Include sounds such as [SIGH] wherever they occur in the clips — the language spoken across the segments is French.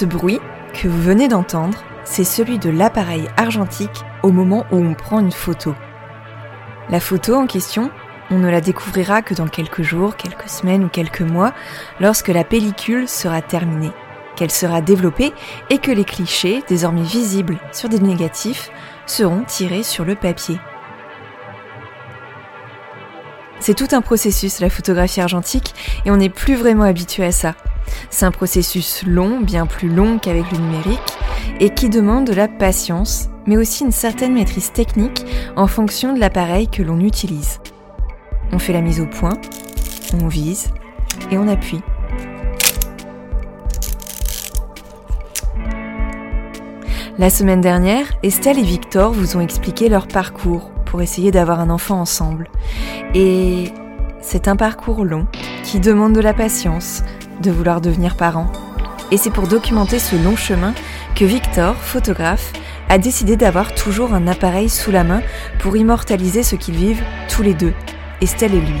Ce bruit que vous venez d'entendre, c'est celui de l'appareil argentique au moment où on prend une photo. La photo en question, on ne la découvrira que dans quelques jours, quelques semaines ou quelques mois, lorsque la pellicule sera terminée, qu'elle sera développée et que les clichés, désormais visibles sur des négatifs, seront tirés sur le papier. C'est tout un processus la photographie argentique et on n'est plus vraiment habitué à ça. C'est un processus long, bien plus long qu'avec le numérique, et qui demande de la patience, mais aussi une certaine maîtrise technique en fonction de l'appareil que l'on utilise. On fait la mise au point, on vise et on appuie. La semaine dernière, Estelle et Victor vous ont expliqué leur parcours pour essayer d'avoir un enfant ensemble. Et c'est un parcours long qui demande de la patience, de vouloir devenir parent. Et c'est pour documenter ce long chemin que Victor, photographe, a décidé d'avoir toujours un appareil sous la main pour immortaliser ce qu'ils vivent tous les deux, Estelle et lui.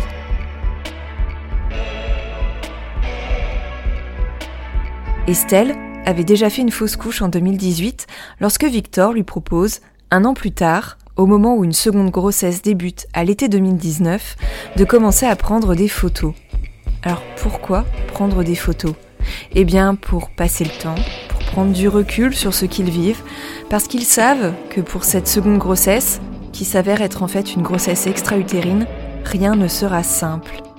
Estelle avait déjà fait une fausse couche en 2018 lorsque Victor lui propose, un an plus tard, au moment où une seconde grossesse débute à l'été 2019, de commencer à prendre des photos. Alors pourquoi prendre des photos? Eh bien pour passer le temps, pour prendre du recul sur ce qu'ils vivent, parce qu'ils savent que pour cette seconde grossesse, qui s'avère être en fait une grossesse extra-utérine, rien ne sera simple.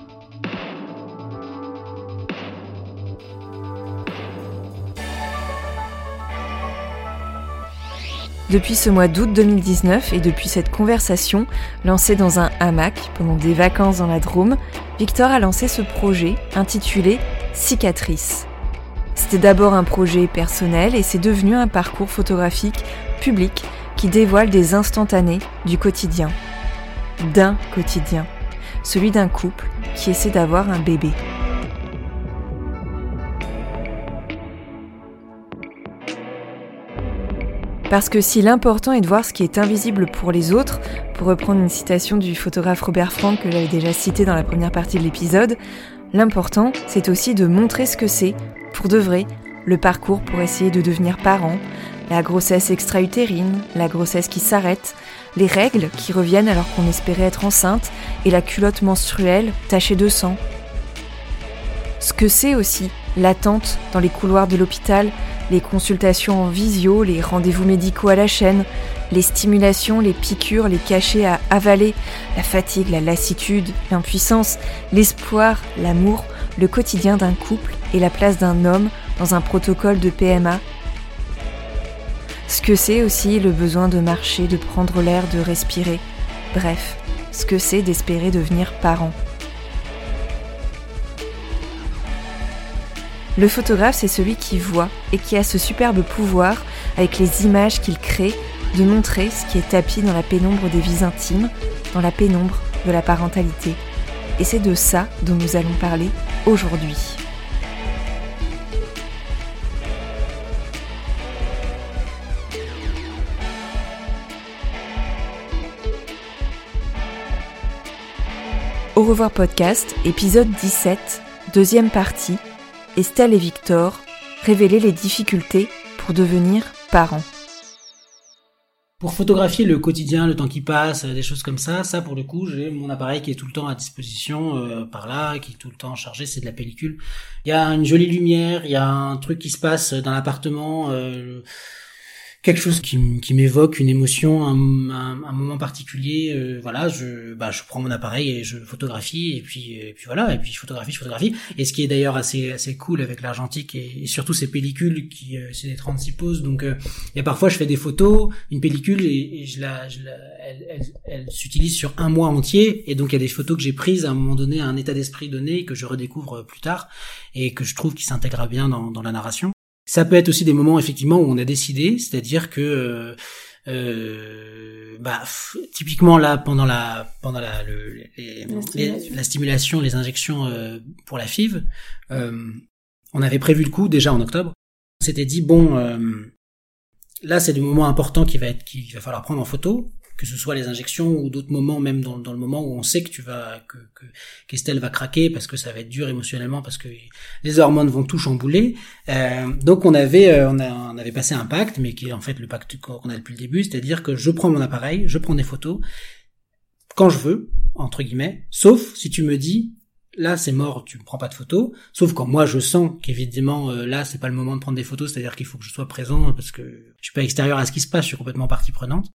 Depuis ce mois d'août 2019 et depuis cette conversation lancée dans un hamac pendant des vacances dans la Drôme, Victor a lancé ce projet intitulé Cicatrice. C'était d'abord un projet personnel et c'est devenu un parcours photographique public qui dévoile des instantanés du quotidien. D'un quotidien. Celui d'un couple qui essaie d'avoir un bébé. Parce que si l'important est de voir ce qui est invisible pour les autres, pour reprendre une citation du photographe Robert Frank que j'avais déjà cité dans la première partie de l'épisode, l'important c'est aussi de montrer ce que c'est, pour de vrai, le parcours pour essayer de devenir parent, la grossesse extra-utérine, la grossesse qui s'arrête, les règles qui reviennent alors qu'on espérait être enceinte et la culotte menstruelle tachée de sang. Ce que c'est aussi l'attente dans les couloirs de l'hôpital, les consultations en visio, les rendez-vous médicaux à la chaîne, les stimulations, les piqûres, les cachets à avaler, la fatigue, la lassitude, l'impuissance, l'espoir, l'amour, le quotidien d'un couple et la place d'un homme dans un protocole de PMA. Ce que c'est aussi le besoin de marcher, de prendre l'air, de respirer. Bref, ce que c'est d'espérer devenir parent. Le photographe, c'est celui qui voit et qui a ce superbe pouvoir, avec les images qu'il crée, de montrer ce qui est tapis dans la pénombre des vies intimes, dans la pénombre de la parentalité. Et c'est de ça dont nous allons parler aujourd'hui. Au revoir podcast, épisode 17, deuxième partie, Estelle et Victor, révéler les difficultés pour devenir parents. Pour photographier le quotidien, le temps qui passe, des choses comme ça, ça pour le coup, j'ai mon appareil qui est tout le temps à disposition euh, par là, qui est tout le temps chargé, c'est de la pellicule. Il y a une jolie lumière, il y a un truc qui se passe dans l'appartement. Euh, quelque chose qui, qui m'évoque une émotion, un, moment particulier. Euh, voilà, je, bah, je prends mon appareil et je photographie et puis, et puis voilà, et puis je photographie, je photographie. Et ce qui est d'ailleurs assez, assez cool avec l'argentique et, surtout ces pellicules qui, euh, c'est des 36 poses. Donc, euh, a parfois je fais des photos, une pellicule et, je la, je la elle, elle, elle s'utilise sur un mois entier. Et donc il y a des photos que j'ai prises à un moment donné, à un état d'esprit donné que je redécouvre plus tard et que je trouve qui s'intègre bien dans, dans la narration. Ça peut être aussi des moments effectivement où on a décidé, c'est-à-dire que euh, euh bah, typiquement là pendant la pendant la, le, les, la, stimulation. la stimulation, les injections euh, pour la FIV, euh, on avait prévu le coup déjà en octobre. On s'était dit bon, euh, là c'est du moment important qui va être qu'il va falloir prendre en photo que ce soit les injections ou d'autres moments, même dans, dans, le moment où on sait que tu vas, que, que qu'Estelle va craquer parce que ça va être dur émotionnellement parce que les hormones vont tout chambouler. Euh, donc on avait, euh, on, a, on avait passé un pacte, mais qui est en fait le pacte qu'on a depuis le début, c'est-à-dire que je prends mon appareil, je prends des photos quand je veux, entre guillemets, sauf si tu me dis là c'est mort, tu me prends pas de photos, sauf quand moi je sens qu'évidemment euh, là c'est pas le moment de prendre des photos, c'est-à-dire qu'il faut que je sois présent parce que je suis pas extérieur à ce qui se passe, je suis complètement partie prenante.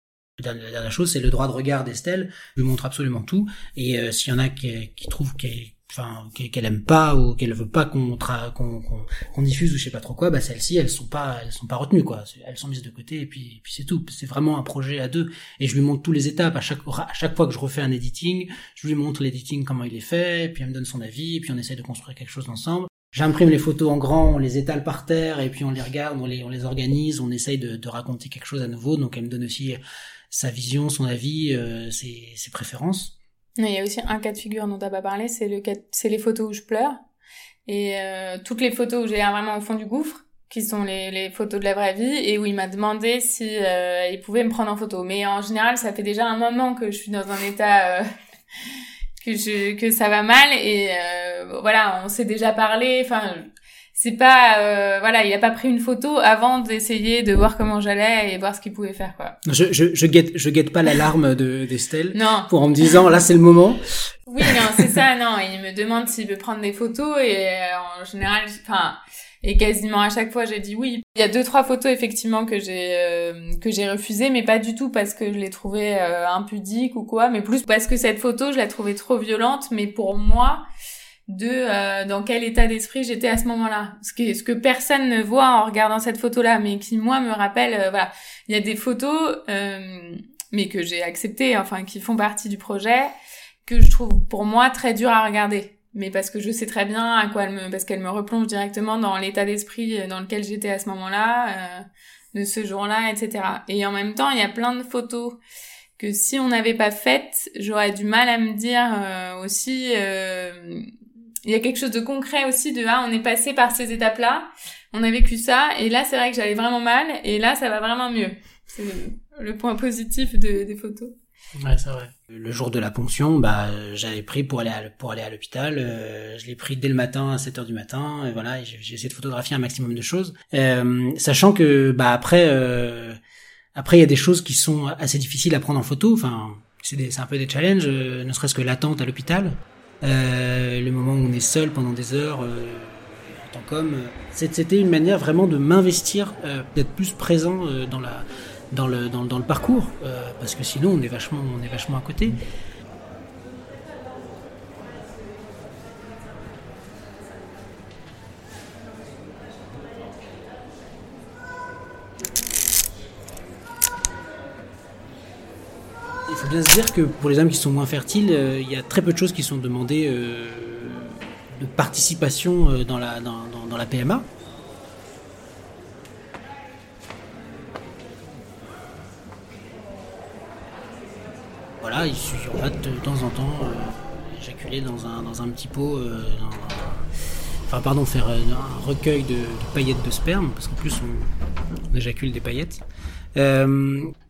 La dernière chose, c'est le droit de regard d'Estelle. Je lui montre absolument tout. Et euh, s'il y en a qui, qui trouvent qu'elle enfin qu'elle aime pas ou qu'elle veut pas qu'on qu'on qu'on diffuse ou je sais pas trop quoi bah celles-ci elles sont pas elles sont pas retenues quoi elles sont mises de côté et puis puis c'est tout c'est vraiment un projet à deux et je lui montre tous les étapes à chaque à chaque fois que je refais un editing je lui montre l'editing comment il est fait puis elle me donne son avis puis on essaye de construire quelque chose ensemble J'imprime les photos en grand, on les étale par terre et puis on les regarde, on les, on les organise, on essaye de, de raconter quelque chose à nouveau. Donc elle me donne aussi sa vision, son avis, euh, ses, ses, préférences. Il y a aussi un cas de figure dont t'as pas parlé, c'est le c'est les photos où je pleure et euh, toutes les photos où j'ai l'air vraiment au fond du gouffre, qui sont les, les photos de la vraie vie et où il m'a demandé si euh, il pouvait me prendre en photo. Mais en général, ça fait déjà un moment que je suis dans un état euh, [LAUGHS] que je que ça va mal et euh, voilà, on s'est déjà parlé. Enfin, c'est pas euh, voilà il a pas pris une photo avant d'essayer de voir comment j'allais et voir ce qu'il pouvait faire quoi. Je je je guette je guette pas l'alarme de d'Estelle non. pour en me disant là c'est le moment. Oui non c'est ça non. Il me demande s'il veut prendre des photos et euh, en général enfin et quasiment à chaque fois j'ai dit oui. Il y a deux trois photos effectivement que j'ai euh, que j'ai refusé mais pas du tout parce que je les trouvais euh, impudiques ou quoi mais plus parce que cette photo je la trouvais trop violente mais pour moi de euh, dans quel état d'esprit j'étais à ce moment-là. Ce que, ce que personne ne voit en regardant cette photo-là, mais qui moi me rappelle, euh, voilà, il y a des photos, euh, mais que j'ai acceptées, enfin qui font partie du projet, que je trouve pour moi très dur à regarder. Mais parce que je sais très bien à quoi elle me, parce qu'elle me replonge directement dans l'état d'esprit dans lequel j'étais à ce moment-là, de ce jour-là, etc. Et en même temps, il y a plein de photos que si on n'avait pas faites, j'aurais du mal à me dire aussi il y a quelque chose de concret aussi de ah on est passé par ces étapes là on a vécu ça et là c'est vrai que j'allais vraiment mal et là ça va vraiment mieux. C'est le point positif de, des photos. Ouais c'est vrai. Le jour de la ponction bah j'avais pris pour aller à, pour aller à l'hôpital euh, je l'ai pris dès le matin à 7 heures du matin et voilà j'ai essayé de photographier un maximum de choses. Euh, sachant que bah après euh, après il y a des choses qui sont assez difficiles à prendre en photo enfin c'est un peu des challenges ne serait-ce que l'attente à l'hôpital euh, le moment où on est seul pendant des heures euh, en tant qu'homme. Euh, c'était une manière vraiment de m'investir, d'être plus présent dans, la, dans, le, dans, dans le parcours, parce que sinon on est vachement, on est vachement à côté. Faut bien se dire que pour les hommes qui sont moins fertiles, euh, il y a très peu de choses qui sont demandées euh, de participation euh, dans, la, dans, dans, la PMA. Voilà, il suffit va de temps en temps éjaculer dans un, dans un petit pot, enfin pardon, faire un recueil de, paillettes de sperme, parce qu'en plus on éjacule des paillettes.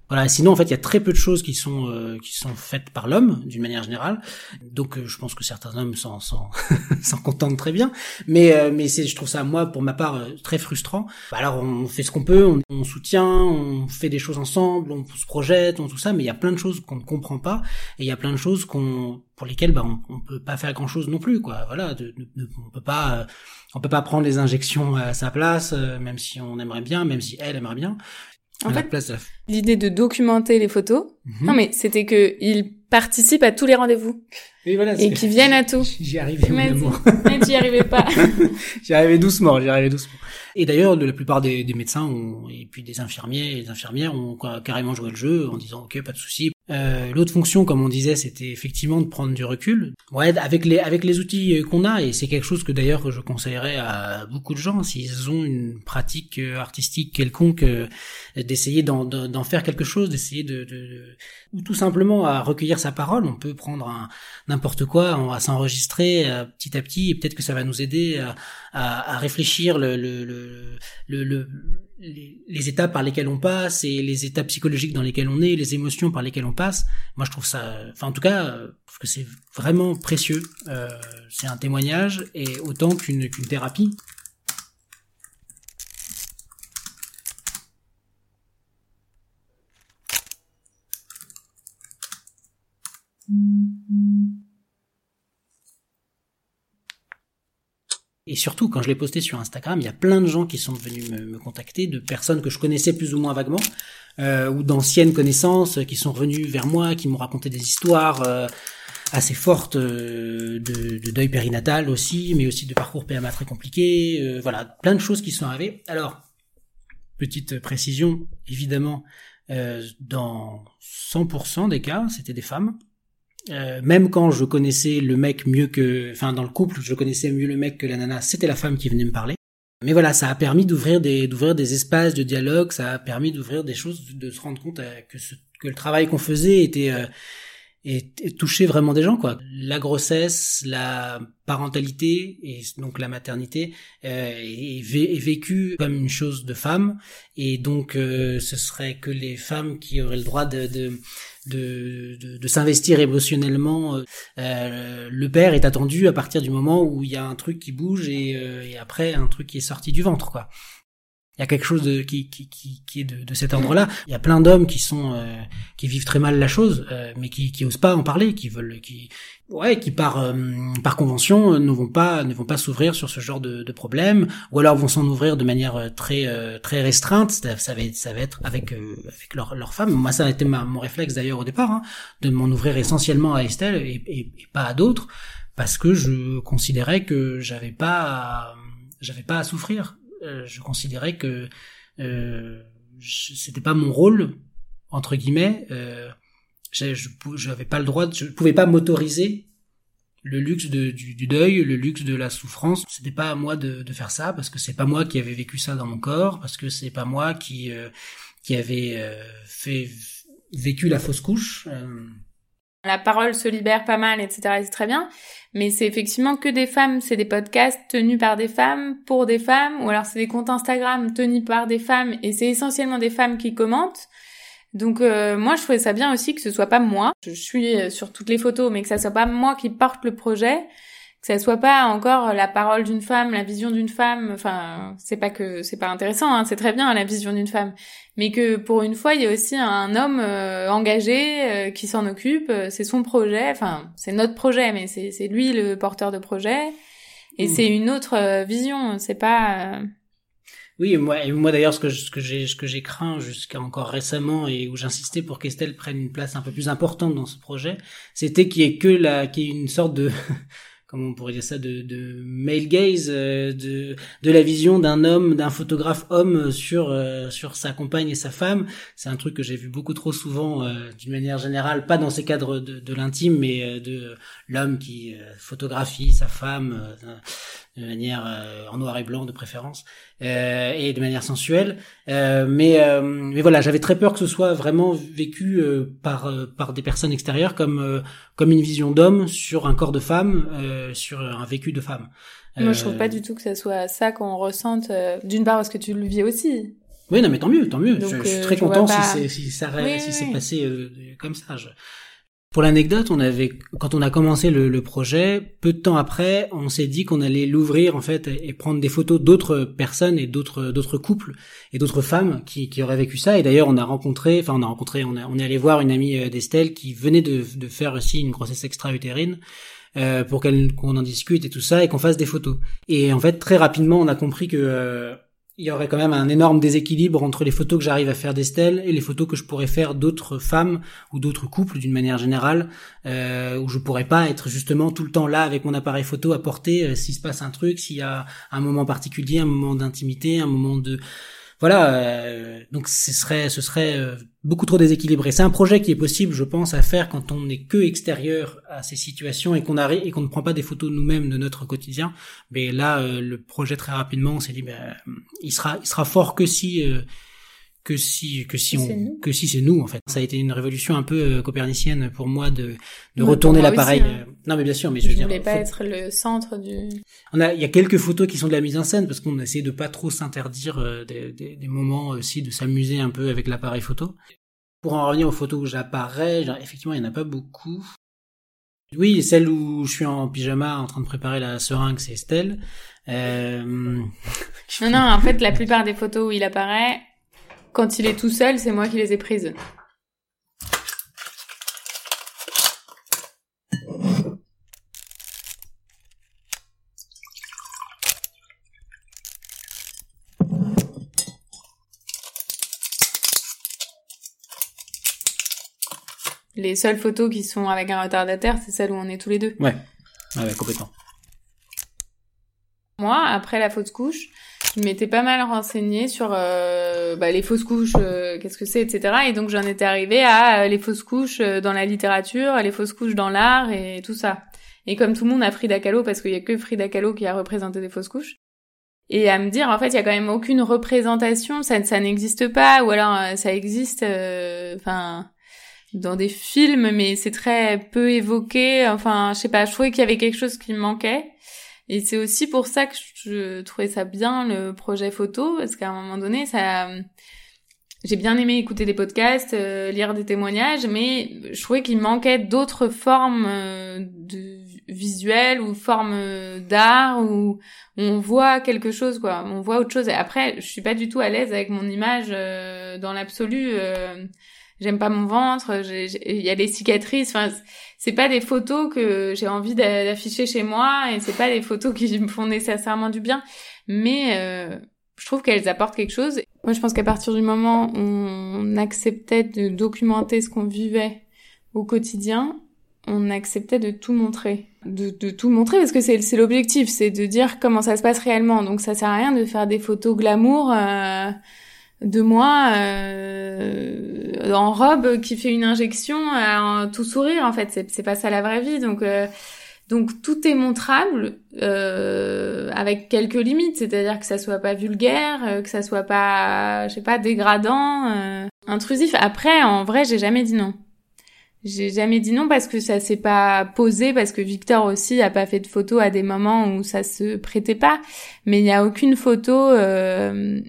Voilà. Sinon, en fait, il y a très peu de choses qui sont euh, qui sont faites par l'homme, d'une manière générale. Donc, euh, je pense que certains hommes s'en [LAUGHS] s'en contentent très bien. Mais euh, mais c'est, je trouve ça moi, pour ma part, euh, très frustrant. Bah, alors, on fait ce qu'on peut, on, on soutient, on fait des choses ensemble, on se projette, on tout ça. Mais il y a plein de choses qu'on ne comprend pas, et il y a plein de choses qu'on pour lesquelles bah, on, on peut pas faire grand chose non plus, quoi. Voilà, on peut pas euh, on peut pas prendre les injections à sa place, euh, même si on aimerait bien, même si elle aimerait bien. En fait, L'idée de documenter les photos, Mhm. non mais c'était que ils participent à tous les rendez-vous Et, voilà, et qu'ils viennent à tout. [LAUGHS] J'y arrivais. Mais tu y arrivais pas. [LAUGHS] J'y arrivais doucement, j'y arrivais doucement. Et d'ailleurs, la plupart des, des médecins ont, et puis des infirmiers et des infirmières ont ca- carrément joué le jeu en disant ok, pas de souci. Euh, L'autre fonction, comme on disait, c'était effectivement de prendre du recul. Ouais, avec les avec les outils euh, qu'on a, et c'est quelque chose que d'ailleurs je conseillerais à beaucoup de gens s'ils ont une pratique euh, artistique quelconque, d'essayer d'en faire quelque chose, d'essayer de, de, de- ou tout simplement à recueillir sa parole. On peut prendre n'importe quoi, on va s'enregistrer euh, petit à petit, et peut-être que ça va nous aider à, à, à réfléchir le, le, le, le, le- les, étapes par lesquelles on passe et les étapes psychologiques dans lesquelles on est, les émotions par lesquelles on passe. Moi, je trouve ça, enfin en tout cas, euh, que c'est vraiment précieux. Euh, c'est un témoignage et autant qu'une qu'une thérapie. Et surtout, quand je l'ai posté sur Instagram, il y a plein de gens qui sont venus me, me contacter, de personnes que je connaissais plus ou moins vaguement, euh, ou d'anciennes connaissances qui sont revenues vers moi, qui m'ont raconté des histoires euh, assez fortes euh, de, de deuil périnatal aussi, mais aussi de parcours PMA très compliqué. euh, voilà, plein de choses qui sont arrivées. Alors, petite précision, évidemment, euh, dans 100% des cas, c'était des femmes. Euh, même quand je connaissais le mec mieux que, enfin dans le couple, je connaissais mieux le mec que la nana, c'était la femme qui venait me parler. Mais voilà, ça a permis d'ouvrir des, d'ouvrir des espaces de dialogue, ça a permis d'ouvrir des choses, de se rendre compte euh, que, ce, que le travail qu'on faisait était euh, et, touchait vraiment des gens quoi. La grossesse, la parentalité et donc la maternité euh, est, vé- est vécue comme une chose de femme et donc euh, ce serait que les femmes qui auraient le droit de, de de, de, s'investir émotionnellement. Euh, le père est attendu à partir du moment où il y a un truc qui bouge et, euh, et après un truc qui est sorti du ventre, quoi. Il y a quelque chose de, qui, qui, qui, qui est de, de cet ordre-là. Il y a plein d'hommes qui sont euh, qui vivent très mal la chose, euh, mais qui, qui osent pas en parler, qui veulent, qui ouais, qui par euh, par convention euh, ne vont pas ne vont pas s'ouvrir sur ce genre de, de problème, ou alors vont s'en ouvrir de manière euh, très euh, très restreinte. Ça, ça va être ça va être avec euh, avec leur leur femme. Moi, ça a été ma, mon réflexe d'ailleurs au départ, hein, de m'en ouvrir essentiellement à Estelle et, et, et pas à d'autres, parce que je considérais que j'avais pas à- j'avais pas à souffrir. Euh, je considérais que euh, c'était pas mon rôle entre guillemets. Euh, je j'avais pas le droit, de- je pouvais pas m'autoriser le luxe du, deuil, le luxe de la souffrance. C'était pas à moi de, faire ça parce que c'est pas moi qui avais vécu ça dans mon corps, parce que c'est pas moi qui euh, qui avait euh, fait vécu la fausse couche. La parole se libère pas mal, etc. et c'est très bien. Mais c'est effectivement que des femmes. C'est des podcasts tenus par des femmes, pour des femmes. Ou alors c'est des comptes Instagram tenus par des femmes. Et c'est essentiellement des femmes qui commentent. Donc euh, moi, je trouvais ça bien aussi que ce soit pas moi. Je suis euh, sur toutes les photos, mais que ça soit pas moi qui porte le projet. Que ça soit pas encore la parole d'une femme, la vision d'une femme. Enfin, c'est pas que c'est pas intéressant. Hein, c'est très bien la vision d'une femme mais que pour une fois il y a aussi un homme euh, engagé euh, qui s'en occupe euh, c'est son projet enfin c'est notre projet mais c'est c'est lui le porteur de projet et Mm. c'est une autre euh, vision c'est pas euh, Oui, moi, et moi d'ailleurs, ce que je- ce que j'ai, ce que j'ai craint jusqu'à encore récemment et où j'insistais pour qu'Estelle prenne une place un peu plus importante dans ce projet, c'était qu'il y ait que la, qu'il y ait une sorte de, on pourrait dire ça, de, de male gaze, euh, de, de la vision d'un homme, d'un photographe homme sur euh, sur sa compagne et sa femme. C'est un truc que j'ai vu beaucoup trop souvent, euh, d'une manière générale, pas dans ces cadres de, de l'intime, mais de l'homme qui photographie sa femme de manière en noir et blanc de préférence et de manière sensuelle. mais mais voilà, j'avais très peur que ce soit vraiment vécu par par des personnes extérieures comme comme une vision d'homme sur un corps de femme, euh, sur un vécu de femme. Moi, je trouve pas euh, du tout que ça soit ça qu'on ressente. Euh, d'une part, parce que tu le vis aussi. Oui, non, mais tant mieux, tant mieux. je, suis très content si, si ça si c'est passé comme ça. Je... Pour l'anecdote, on avait, quand on a commencé le, le, projet, peu de temps après, on s'est dit qu'on allait l'ouvrir en fait et, prendre des photos d'autres personnes et d'autres d'autres couples et d'autres femmes qui, qui auraient vécu ça. Et d'ailleurs, on a rencontré, enfin on a rencontré, on, on est allé voir une amie euh, d'Estelle qui venait de, de faire aussi une grossesse extra-utérine. Euh, pour qu'on en discute et tout ça et qu'on fasse des photos. Et en fait, très rapidement, on a compris que euh, il y aurait quand même un énorme déséquilibre entre les photos que j'arrive à faire d'Estelle et les photos que je pourrais faire d'autres femmes ou d'autres couples d'une manière générale, euh, où je pourrais pas être justement tout le temps là avec mon appareil photo à porter euh, s'il se passe un truc, s'il y a un moment particulier, un moment d'intimité, un moment de voilà, euh, donc ce serait, ce serait euh, beaucoup trop déséquilibré. C'est un projet qui est possible, je pense, à faire quand on n'est que extérieur à ces situations et qu'on arrive et qu'on ne prend pas des photos nous-mêmes de notre quotidien. Mais là, euh, le projet très rapidement, on s'est dit, ben, il sera, il sera fort que si que si que si on que si c'est nous en fait ça a été une révolution un peu euh, copernicienne pour moi de de retourner l'appareil hein. euh, non mais bien sûr mais je, je veux voulais pas être le centre du on a il y a quelques photos qui sont de la mise en scène parce qu'on essaie de pas trop s'interdire euh, des, des, des, moments aussi de s'amuser un peu avec l'appareil photo pour en revenir aux photos où j'apparais effectivement il y en a pas beaucoup oui, celle où je suis en pyjama en train de préparer la seringue, c'est Estelle. Euh... non, non, en fait, la plupart des photos où il apparaît, quand il est tout seul, c'est moi qui les ai prises. Les seules photos qui sont avec un retardataire, c'est celles où on est tous les deux. Ouais, ouais, complètement. Moi, après la fausse couche, je m'étais pas mal renseignée sur euh, bah, les fausses couches, euh, qu'est-ce que c'est, etc. Et donc j'en étais arrivée à euh, les fausses couches dans la littérature, les fausses couches dans l'art et tout ça. Et comme tout le monde a Frida Kahlo, parce qu'il y a que Frida Kahlo qui a représenté des fausses couches, et à me dire en fait il y a quand même aucune représentation, ça, ça n'existe pas, ou alors ça existe, enfin dans des films, mais c'est très peu évoqué. Enfin, je sais pas, je trouvais qu'il y avait quelque chose qui me manquait. Et c'est aussi pour ça que je trouvais ça bien le projet photo, parce qu'à un moment donné, ça, j'ai bien aimé écouter des podcasts, euh, lire des témoignages, mais je trouvais qu'il manquait d'autres formes euh, de visuelles ou formes euh, d'art où on voit quelque chose, quoi. On voit autre chose. Et après, je suis pas du tout à l'aise avec mon image dans l'absolu. J'aime pas mon ventre. Il y a des cicatrices. Enfin c'est pas des photos que j'ai envie d'afficher chez moi et c'est pas des photos qui me font nécessairement du bien, mais euh, je trouve qu'elles apportent quelque chose. Moi, je pense qu'à partir du moment où on acceptait de documenter ce qu'on vivait au quotidien, on acceptait de tout montrer, de, de tout montrer parce que c'est l'objectif, c'est de dire comment ça se passe réellement. Donc ça sert à rien de faire des photos glamour. Euh, de moi euh, en robe qui fait une injection en tout sourire en fait. C'est pas ça la vraie vie. Donc euh, donc tout est montrable euh, avec quelques limites. C'est-à-dire que ça soit pas vulgaire euh, que ça soit pas je sais pas dégradant euh, intrusif. Après en vrai j'ai jamais dit non. J'ai jamais dit non parce que ça s'est pas posé parce que Victor aussi a pas fait de photos à des moments où ça se prêtait pas. Mais il y a aucune photo euh,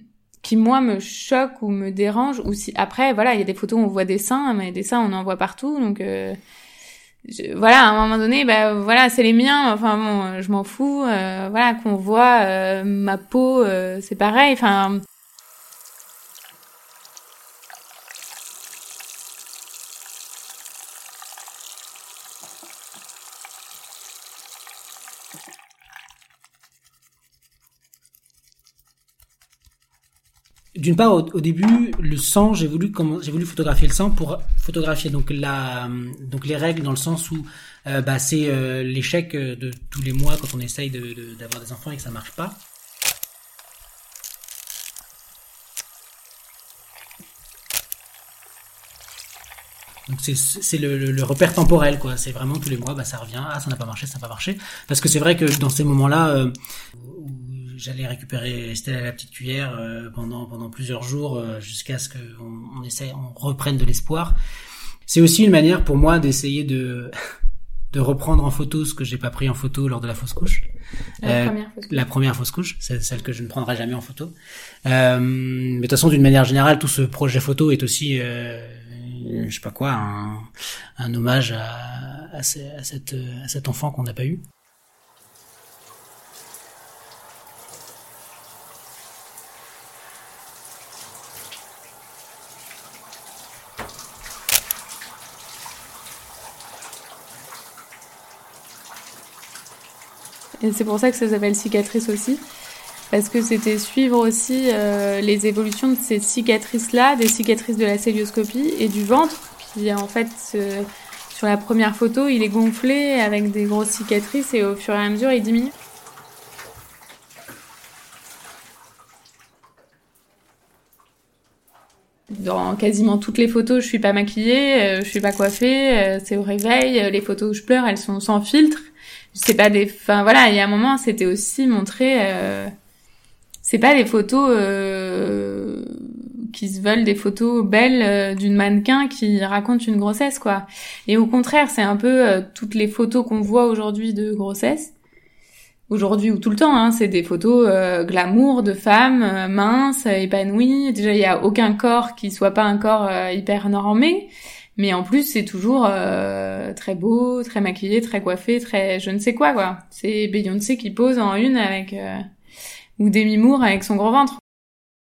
moi me choque ou me dérange ou si après voilà il y a des photos où on voit des seins mais des seins on en voit partout donc euh, voilà à un moment donné bah voilà c'est les miens enfin bon je m'en fous euh, voilà qu'on voit euh, ma peau c'est pareil enfin d'une part, au, début, le sang, j'ai voulu, photographier le sang pour photographier donc les règles dans le sens où euh, bah, c'est euh, l'échec de tous les mois quand on essaye d'avoir de, d'avoir des enfants et que ça marche pas. Donc c'est le, repère temporel quoi. C'est vraiment tous les mois, bah ça revient. Ah ça n'a pas marché, ça n'a pas marché. Parce que c'est vrai que dans ces moments-là euh, j'allais récupérer Estelle à la petite cuillère euh, pendant pendant plusieurs jours euh, jusqu'à ce qu'on on essaye, on reprenne de l'espoir. C'est aussi une manière pour moi d'essayer de [LAUGHS] de reprendre en photo ce que j'ai pas pris en photo lors de la fausse couche. La, première, fausse couche. la première fausse couche, c'est celle que je ne prendrai jamais en photo. mais de toute façon, d'une manière générale, tout ce projet photo est aussi je sais pas quoi, un, un hommage à, à, cette, à cet enfant qu'on n'a pas eu. Et c'est pour ça que ça s'appelle cicatrice aussi parce que c'était suivre aussi euh, les évolutions de ces cicatrices-là, des cicatrices de la célioscopie et du ventre, qui en fait, sur la première photo, il est gonflé avec des grosses cicatrices et au fur et à mesure, il diminue. Dans quasiment toutes les photos, je suis pas maquillée, euh, je suis pas coiffée, euh, c'est au réveil, les photos où je pleure, elles sont sans filtre. C'est pas des, enfin voilà, il y a un moment, c'était aussi montrer c'est pas des photos euh, qui se veulent des photos belles euh, d'une mannequin qui raconte une grossesse quoi. Et au contraire, c'est un peu euh, toutes les photos qu'on voit aujourd'hui de grossesse. Aujourd'hui ou tout le temps, hein, c'est des photos glamour de femmes minces, épanouies. Déjà, il y a aucun corps qui soit pas un corps hyper normé, mais en plus, c'est toujours très beau, très maquillé, très coiffé, très je ne sais quoi quoi. C'est Beyoncé qui pose en une avec ou Demi Moore avec son gros ventre.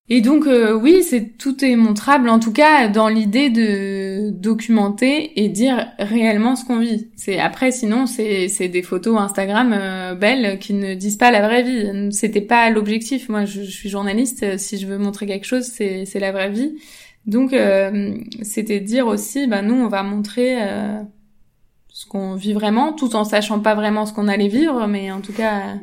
Et donc euh, oui, c'est tout est montrable en tout cas dans l'idée de documenter et dire réellement ce qu'on vit. C'est après sinon c'est des photos Instagram euh, belles qui ne disent pas la vraie vie. C'était pas l'objectif. Moi je, suis journaliste, si je veux montrer quelque chose, c'est c'est la vraie vie. Donc euh, c'était dire aussi ben nous on va montrer ce qu'on vit vraiment tout en sachant pas vraiment ce qu'on allait vivre mais en tout cas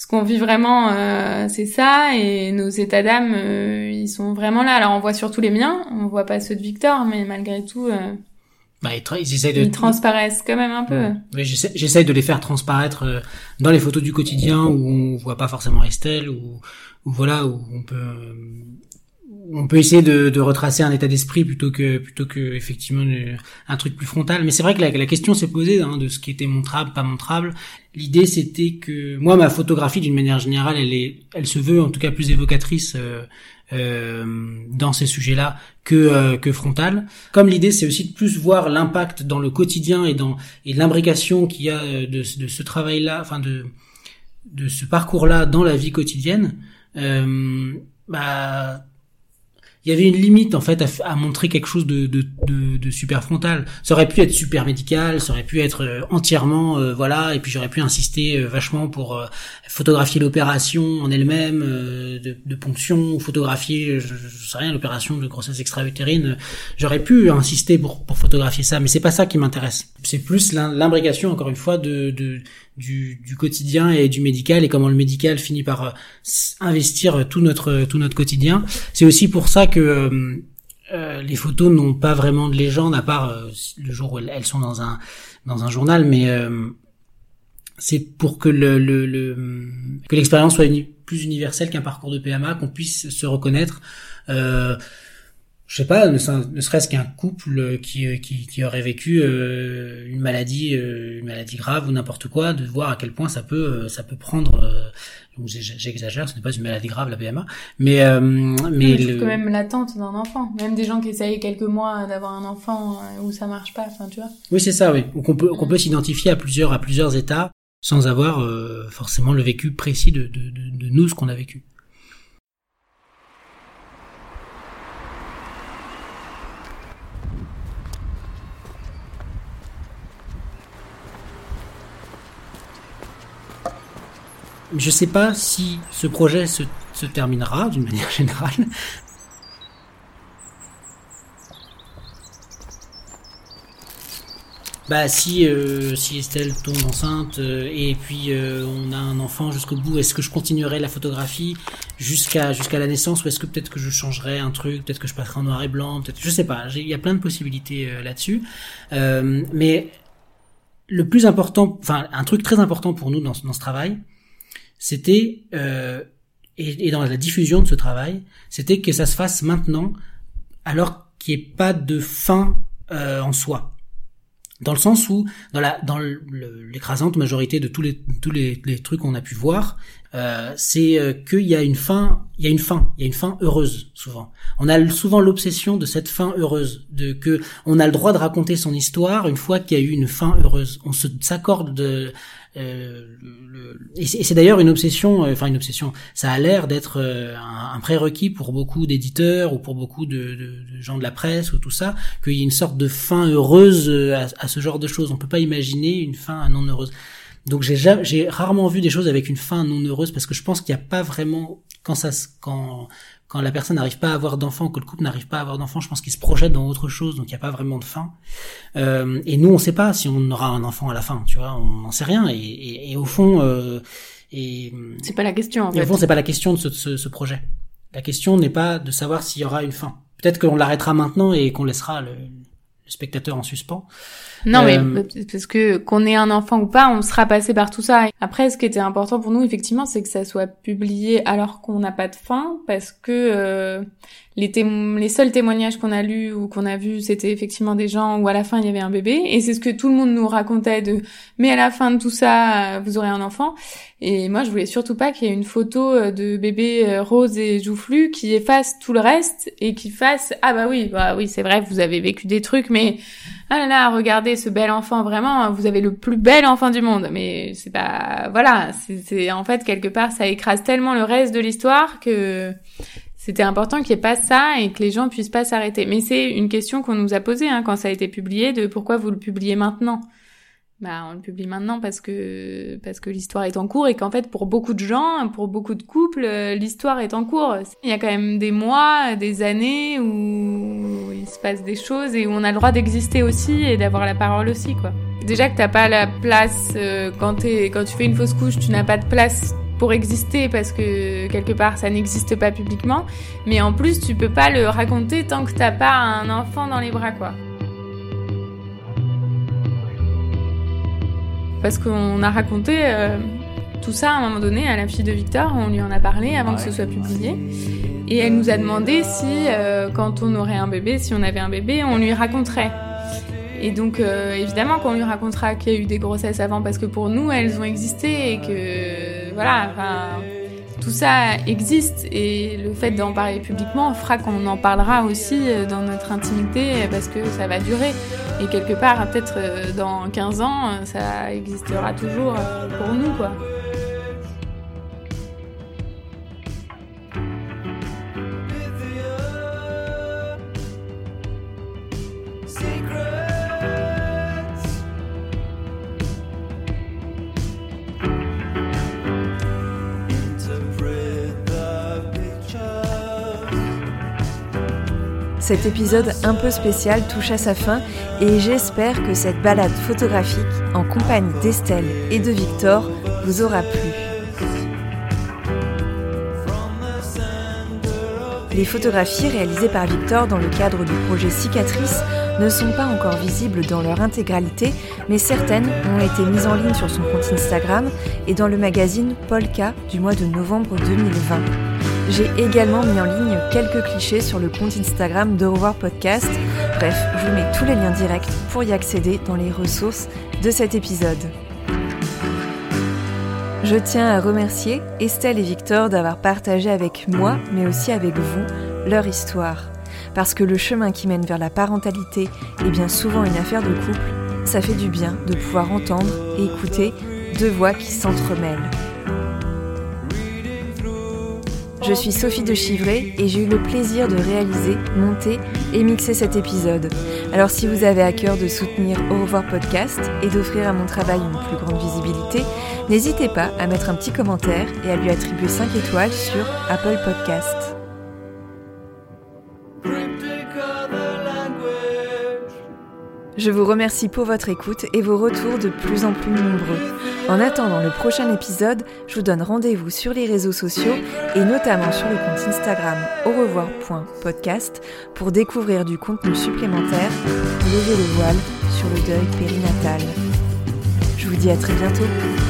ce qu'on vit vraiment, euh, c'est ça, et nos états d'âme, euh, ils sont vraiment là. Alors on voit surtout les miens, on voit pas ceux de Victor, mais malgré tout, euh, bah, ils, de... ils transparaissent quand même un peu. Oui, j'essaie de les faire transparaître dans les photos du quotidien où on voit pas forcément Estelle, ou voilà, où on peut on peut essayer de, de retracer un état d'esprit plutôt que plutôt que effectivement un truc plus frontal. Mais c'est vrai que la, question s'est posée hein, de ce qui était montrable, pas montrable. L'idée c'était que moi ma photographie d'une manière générale, elle est, elle se veut en tout cas plus évocatrice euh, euh, dans ces sujets-là que euh, que frontale. Comme l'idée c'est aussi de plus voir l'impact dans le quotidien et dans et l'imbrication qu'il y a de, de ce travail-là, enfin de de ce parcours-là dans la vie quotidienne. Euh, bah il y avait une limite en fait à, montrer quelque chose de, de, de, de, super frontal. Ça aurait pu être super médical, ça aurait pu être euh, entièrement euh, voilà, et puis j'aurais pu insister euh, vachement pour photographier l'opération en elle-même de, de, ponction, photographier, je, je sais rien, l'opération de grossesse extra-utérine. J'aurais pu insister pour, pour photographier ça, mais c'est pas ça qui m'intéresse. C'est plus l'imbrication encore une fois de, de du, du, quotidien et du médical et comment le médical finit par euh, investir tout notre tout notre quotidien. C'est aussi pour ça que euh, euh, les photos n'ont pas vraiment de légende à part le jour où elles sont dans un dans un journal, mais c'est pour que le, le, le que l'expérience soit plus universelle qu'un parcours de PMA, qu'on puisse se reconnaître. Euh, je sais pas, ne, serait-ce qu'un couple qui, qui, qui, aurait vécu euh, une maladie, euh, une maladie grave ou n'importe quoi, de voir à quel point ça peut, euh, ça peut prendre. J'exagère, ce n'est pas une maladie grave la PMA, mais mais le... quand même l'attente d'un enfant, même des gens qui essayent quelques mois d'avoir un enfant où ça marche pas, enfin tu vois. Oui c'est ça, oui. Donc on peut on peut s'identifier à plusieurs à plusieurs états sans avoir forcément le vécu précis de, de, de, de nous ce qu'on a vécu. Je sais pas si ce projet se, terminera d'une manière générale. bah si euh, si Estelle tombe enceinte euh, et puis euh, on a un enfant jusqu'au bout, est-ce que je continuerai la photographie jusqu'à la naissance ou est-ce que peut-être que je changerai un truc, peut-être que je passerai en noir et blanc, peut-être je sais pas. Il y a plein de possibilités là-dessus, mais le plus important, enfin un truc très important pour nous dans ce travail, c'était et, et dans la diffusion de ce travail, c'était que ça se fasse maintenant, alors qu'il n'y ait pas de fin en soi. Dans le sens où dans la dans l'écrasante majorité de tous les tous les, les trucs qu'on a pu voir euh, c'est euh, qu'il y a une fin il y a une fin il y a une fin heureuse souvent. On a souvent l'obsession de cette fin heureuse de que on a le droit de raconter son histoire une fois qu'il y a eu une fin heureuse. On s'accorde euh, et c'est d'ailleurs une obsession, euh, enfin une obsession. Ça a l'air d'être euh, un, prérequis pour beaucoup d'éditeurs ou pour beaucoup de, gens de la presse ou tout ça, qu'il y ait une sorte de fin heureuse à, à, ce genre de choses. On peut pas imaginer une fin non heureuse. Donc j'ai rarement vu des choses avec une fin non heureuse parce que je pense qu'il n'y a pas vraiment quand ça quand quand la personne n'arrive pas à avoir d'enfant, que le couple n'arrive pas à avoir d'enfant, je pense qu'il se projette dans autre chose, donc il n'y a pas vraiment de fin. Euh, et nous, on ne sait pas si on aura un enfant à la fin, tu vois, on n'en sait rien. Et, et, et au fond, euh, et c'est pas la question. En fait. Au fond, c'est pas la question de ce, ce, ce projet. La question n'est pas de savoir s'il y aura une fin. Peut-être qu'on l'arrêtera maintenant et qu'on laissera le, le spectateur en suspens. Non, mais euh, parce que qu'on ait un enfant ou pas, on sera passé par tout ça. Après, ce qui était important pour nous, effectivement, c'est que ça soit publié alors qu'on n'a pas de fin, parce que euh, les, les seuls témoignages qu'on a lus ou qu'on a vus, c'était effectivement des gens où à la fin il y avait un bébé, et c'est ce que tout le monde nous racontait de. Mais à la fin de tout ça, vous aurez un enfant. Et moi, je voulais surtout pas qu'il y ait une photo euh, de bébé rose et joufflu qui efface tout le reste et qui fasse ah bah oui, bah oui, c'est vrai, vous avez vécu des trucs, mais ah là là, regardez ce bel enfant, vraiment, vous avez le plus bel enfant du monde. Mais c'est pas, voilà, c'est en fait quelque part, ça écrase tellement le reste de l'histoire que c'était important qu'il n'y ait pas ça et que les gens puissent pas s'arrêter. Mais c'est une question qu'on nous a posée hein, quand ça a été publié, de pourquoi vous le publiez maintenant? Bah, on le publie maintenant parce que parce que l'histoire est en cours et qu'en fait pour beaucoup de gens, pour beaucoup de couples, euh, l'histoire est en cours. Il y a quand même des mois, des années où il se passe des choses et où on a le droit d'exister aussi et d'avoir la parole aussi quoi. Déjà que t'as pas la place euh, quand t'es quand tu fais une fausse couche, tu n'as pas de place pour exister parce que quelque part ça n'existe pas publiquement, mais en plus tu peux pas le raconter tant que t'as pas un enfant dans les bras quoi. Parce qu'on a raconté euh, tout ça à un moment donné à la fille de Victor, on lui en a parlé avant que ce soit publié. Et elle nous a demandé si, euh, quand on aurait un bébé, si on avait un bébé, on lui raconterait. Et donc, euh, évidemment qu'on lui racontera qu'il y a eu des grossesses avant, parce que pour nous, elles ont existé et que, voilà, tout ça existe. Et le fait d'en parler publiquement fera qu'on en parlera aussi dans notre intimité, parce que ça va durer. Et quelque part, peut-être euh, dans 15 ans, euh, ça existera toujours euh, pour nous, quoi. Cet épisode un peu spécial touche à sa fin et j'espère que cette balade photographique en compagnie d'Estelle et de Victor vous aura plu. Les photographies réalisées par Victor dans le cadre du projet Cicatrice ne sont pas encore visibles dans leur intégralité, mais certaines ont été mises en ligne sur son compte Instagram et dans le magazine Polka du mois de novembre 2020. J'ai également mis en ligne quelques clichés sur le compte Instagram de Revoir Podcast. Bref, je vous mets tous les liens directs pour y accéder dans les ressources de cet épisode. Je tiens à remercier Estelle et Victor d'avoir partagé avec moi, mais aussi avec vous, leur histoire. Parce que le chemin qui mène vers la parentalité est bien souvent une affaire de couple, ça fait du bien de pouvoir entendre et écouter deux voix qui s'entremêlent. Je suis Sophie de Chivray et j'ai eu le plaisir de réaliser, monter et mixer cet épisode. Alors si vous avez à cœur de soutenir Au revoir podcast et d'offrir à mon travail une plus grande visibilité, n'hésitez pas à mettre un petit commentaire et à lui attribuer 5 étoiles sur Apple Podcast. Je vous remercie pour votre écoute et vos retours de plus en plus nombreux. En attendant le prochain épisode, je vous donne rendez-vous sur les réseaux sociaux et notamment sur le compte Instagram au revoir.podcast pour découvrir du contenu supplémentaire, lever le voile sur le deuil périnatal. Je vous dis à très bientôt.